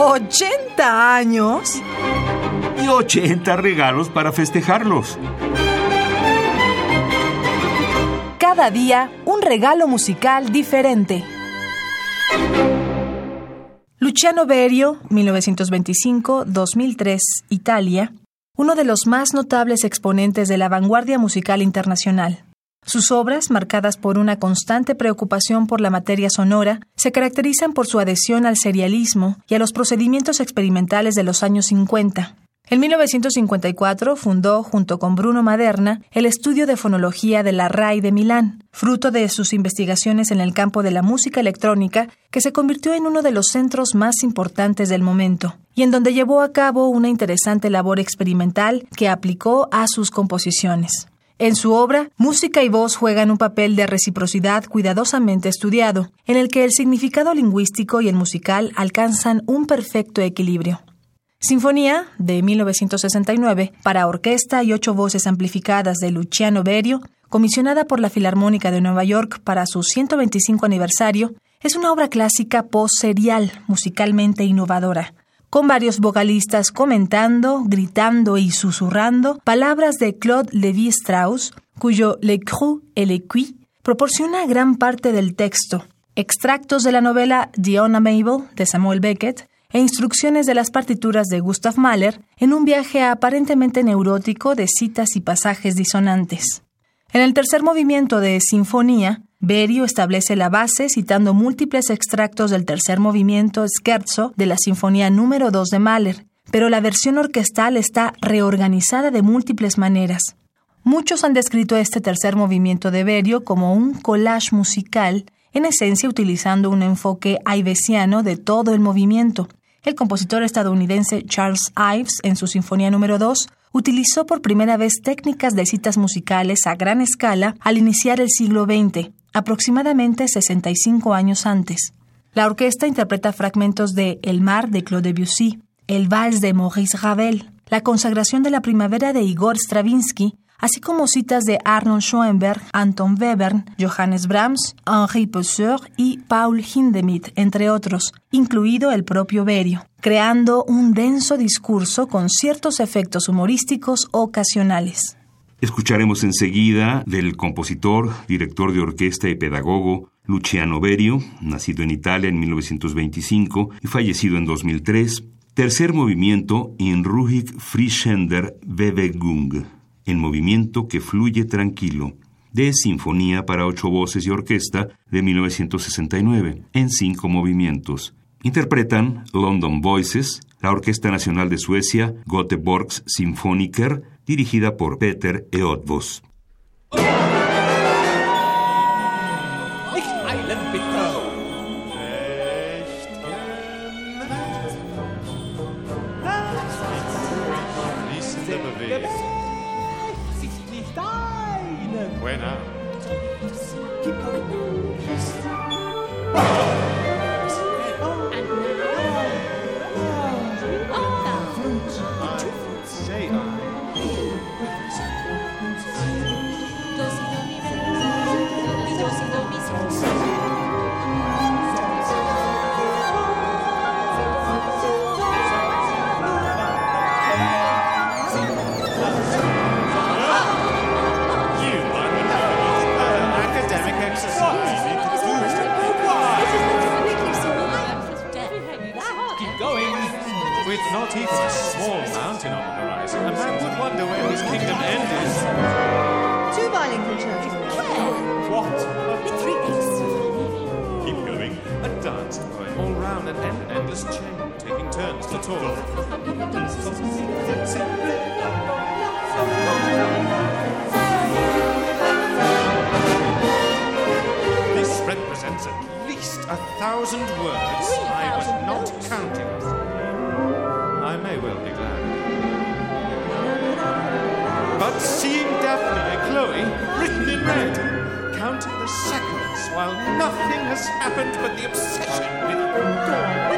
¿80 años? Y 80 regalos para festejarlos. Cada día un regalo musical diferente. Luciano Berio, 1925-2003, Italia, uno de los más notables exponentes de la vanguardia musical internacional. Sus obras, marcadas por una constante preocupación por la materia sonora, se caracterizan por su adhesión al serialismo y a los procedimientos experimentales de los años 50. En 1954 fundó, junto con Bruno Maderna, el estudio de fonología de la RAI de Milán, fruto de sus investigaciones en el campo de la música electrónica, que se convirtió en uno de los centros más importantes del momento, y en donde llevó a cabo una interesante labor experimental que aplicó a sus composiciones. En su obra, música y voz juegan un papel de reciprocidad cuidadosamente estudiado, en el que el significado lingüístico y el musical alcanzan un perfecto equilibrio. Sinfonía, de 1969, para orquesta y ocho voces amplificadas de Luciano Berio, comisionada por la Filarmónica de Nueva York para su 125 aniversario, es una obra clásica post-serial, musicalmente innovadora, con varios vocalistas comentando, gritando y susurrando palabras de Claude Lévi-Strauss, cuyo Le Cru et le Cuit proporciona gran parte del texto, extractos de la novela Diona Mabel de Samuel Beckett e instrucciones de las partituras de Gustav Mahler en un viaje aparentemente neurótico de citas y pasajes disonantes. En el tercer movimiento de Sinfonía, Berio establece la base citando múltiples extractos del tercer movimiento scherzo de la Sinfonía número 2 de Mahler, pero la versión orquestal está reorganizada de múltiples maneras. Muchos han descrito este tercer movimiento de Berio como un collage musical, en esencia utilizando un enfoque ivesiano de todo el movimiento. El compositor estadounidense Charles Ives, en su Sinfonía número 2, utilizó por primera vez técnicas de citas musicales a gran escala al iniciar el siglo XX, aproximadamente 65 años antes. La orquesta interpreta fragmentos de El mar de Claude Debussy, El vals de Maurice Ravel, La consagración de la primavera de Igor Stravinsky, así como citas de Arnold Schoenberg, Anton Webern, Johannes Brahms, Henri Pousseur y Paul Hindemith, entre otros, incluido el propio Berio, creando un denso discurso con ciertos efectos humorísticos ocasionales. Escucharemos enseguida del compositor, director de orquesta y pedagogo Luciano Berio, nacido en Italia en 1925 y fallecido en 2003, tercer movimiento in ruhig frischender Bewegung, en movimiento que fluye tranquilo, de Sinfonía para ocho voces y orquesta de 1969, en cinco movimientos. Interpretan London Voices, la Orquesta Nacional de Suecia, Göteborgs Symphoniker, dirigida por Peter Eötvös. Two violin concertos. What? Three eighths. Keep going. A dance going all round an end endless chain, taking turns to talk. This represents at least a thousand words I was not counting. I may well be glad. But seeing Daphne and Chloe written in red, counting the seconds while nothing has happened but the obsession with Where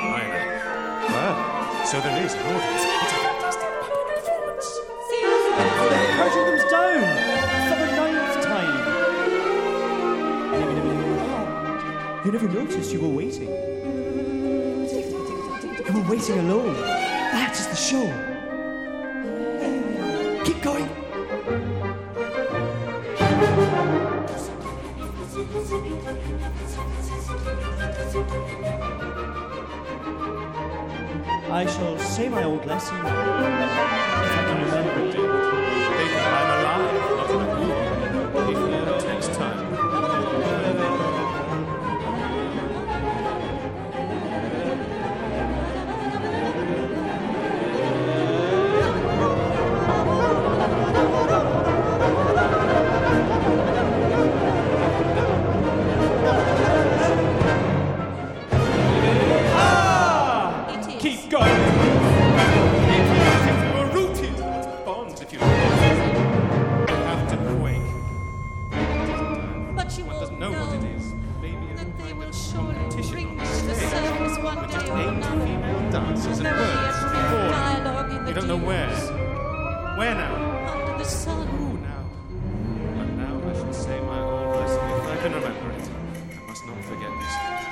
Not in either. Well, ah, so there is an audience. What a fantastic public performance. They're counting them down for the ninth time. You never noticed you were waiting. You were waiting alone. That is the show. I shall say my old lesson if I can remember it.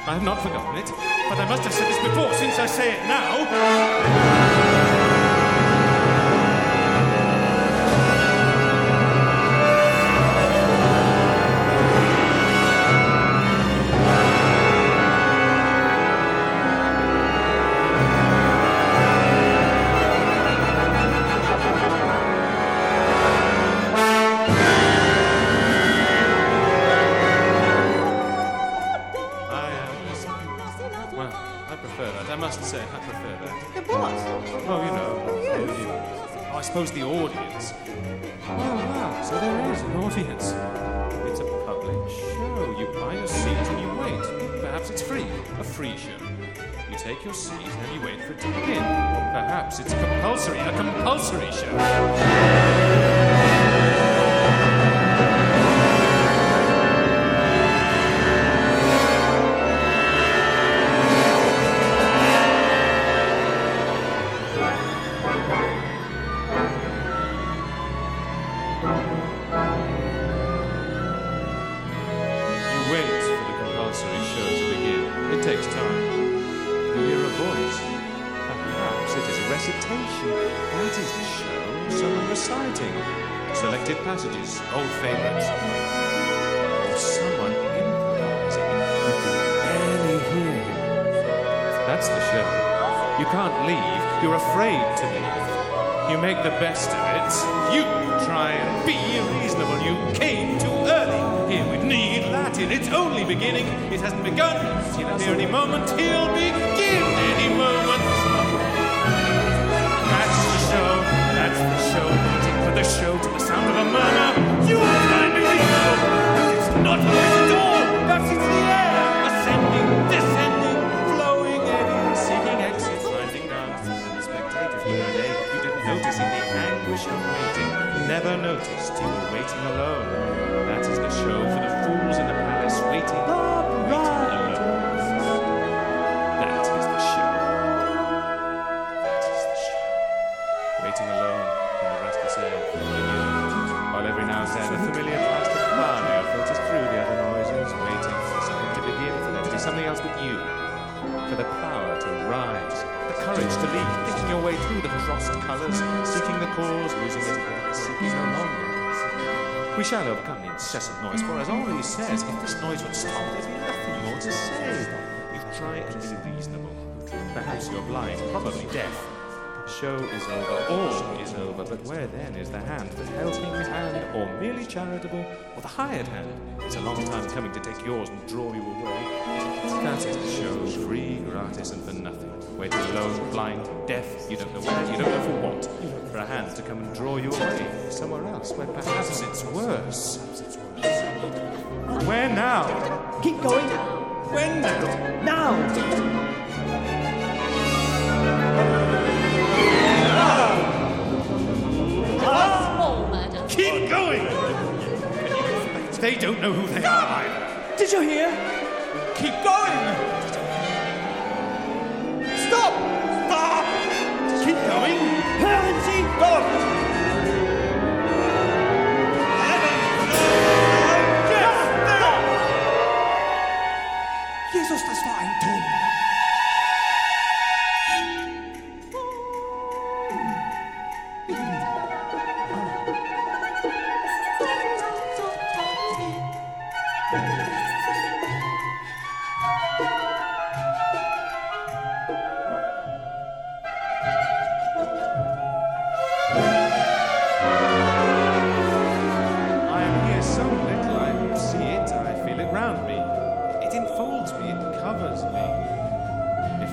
I have not forgotten it, but I must have said this before. Since I say it now, say, I prefer that. What? Oh, you know. Oh, you. Oh, I suppose the audience. Oh, wow. So there is an audience. It's a public show. You buy your seat and you wait. Perhaps it's free. A free show. You take your seat and you wait for it to begin. Perhaps it's compulsory. A compulsory show. Passages, old favorites. Or someone improvising. You can barely hear him. That's the show. You can't leave. You're afraid to leave. You make the best of it. You try and be reasonable. You came too early. Here we need Latin. It's only beginning. It hasn't begun. He'll appear any moment. He'll begin any moment. That's the show. That's the show. And the rest While every now and then a familiar plastic barrier filters through the other noises, waiting for something to begin, for there to be something else with you. For the power to rise, the courage to leap, thinking your way through the crossed colours, seeking the cause, losing it, seeking no longer. We shall overcome the incessant noise, for as Henri says, if this noise would stop, there'd be nothing more to say. You try and be reasonable. Perhaps you're blind, probably deaf. The show is over, all is over, but where then is the hand, the helping hand, or merely charitable, or the hired hand? It's a long time coming to take yours and draw you away. That is the show, free, gratis, and for nothing. Waiting alone, blind, deaf, you don't know where, you don't know for what. For a hand to come and draw you away, somewhere else, where perhaps it's worse. Where now? Keep going. When now? Now. They don't know who they are either. Did you hear? Keep going!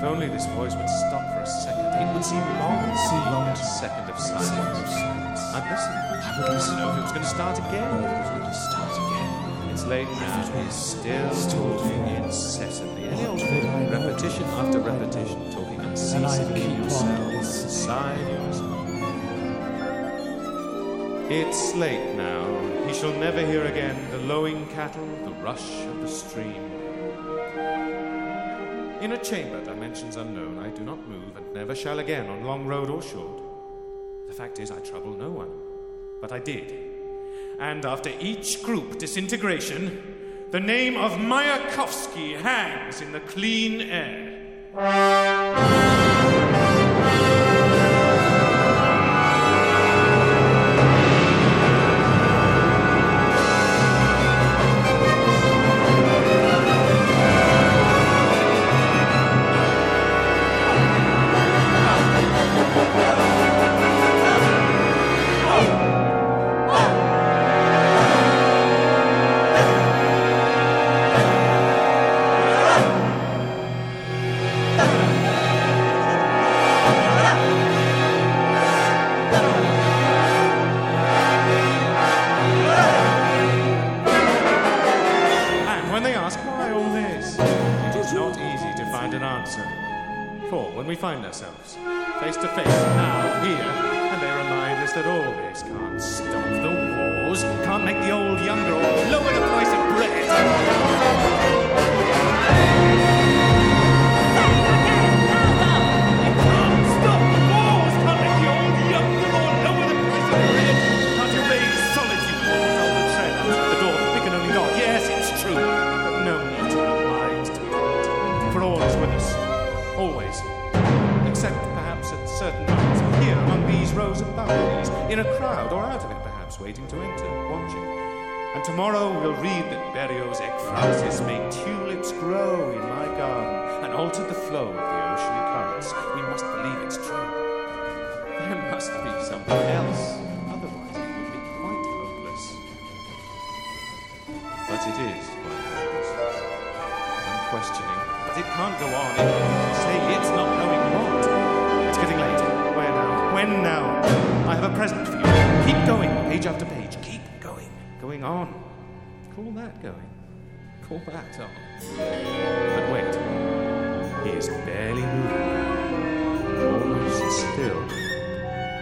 Only this voice would stop for a second, it would seem long, seem long a second of silence. I'd listen. I would listen. If it was going to start again. It was going to start again. It's late now. He's still talking incessantly. Any old thing, repetition after repetition, talking unceasingly yourself, inside yourself. It's late now. He shall never hear again the lowing cattle, the rush of the stream. In a chamber, dimensions unknown, I do not move and never shall again on long road or short. The fact is, I trouble no one. But I did. And after each group disintegration, the name of Mayakovsky hangs in the clean air. Answer. For when we find ourselves face to face now, here, and they remind us that all this can't stop the wars, can't make the old younger, or lower the price of bread. Except perhaps at certain moments. Here among these rows of balconies. In a crowd or out of it perhaps waiting to enter, watching. And tomorrow we'll read that Berrios ekphrasis made tulips grow in my garden and altered the flow of the ocean currents. We must believe it's true. There must be something else. Otherwise it would be quite hopeless. But it is quite hopeless. I'm questioning. But it can't go on. It, say it's not knowing what. When now? I have a present for you. Keep going, page after page. Keep going. Going on. Call that going. Call that on. But wait. He is barely moving. Almost still.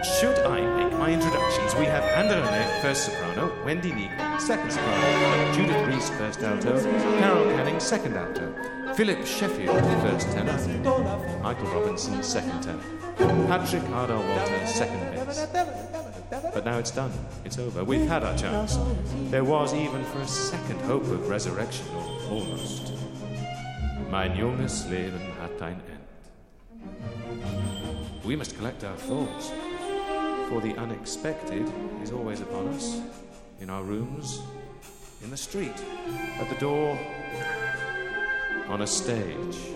Should I make my introductions? We have Anderone, first soprano, Wendy Neagle, second soprano, Judith Reese, first alto, Carol Canning, second alto, Philip Sheffield, first tenor, Michael Robinson, second tenor, Patrick Hardar Walter, second bass. But now it's done. It's over. We've had our chance. There was even for a second hope of resurrection, or almost. Mein junges Leben hat ein End. We must collect our thoughts, for the unexpected is always upon us, in our rooms, in the street, at the door, on a stage.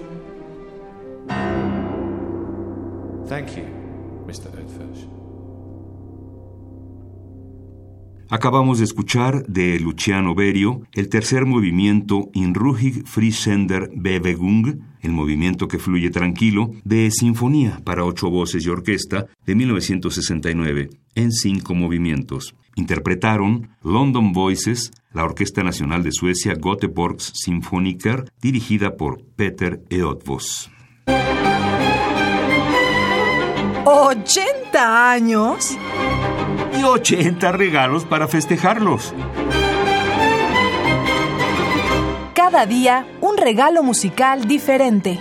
Thank you, Mr. Acabamos de escuchar de Luciano Berio el tercer movimiento In ruhig Friesender Bewegung, el movimiento que fluye tranquilo, de Sinfonía para ocho voces y orquesta de 1969, en cinco movimientos. Interpretaron London Voices, la Orquesta Nacional de Suecia Göteborgs Symphoniker, dirigida por Peter Eötvös. ¿80 años? Y 80 regalos para festejarlos. Cada día un regalo musical diferente.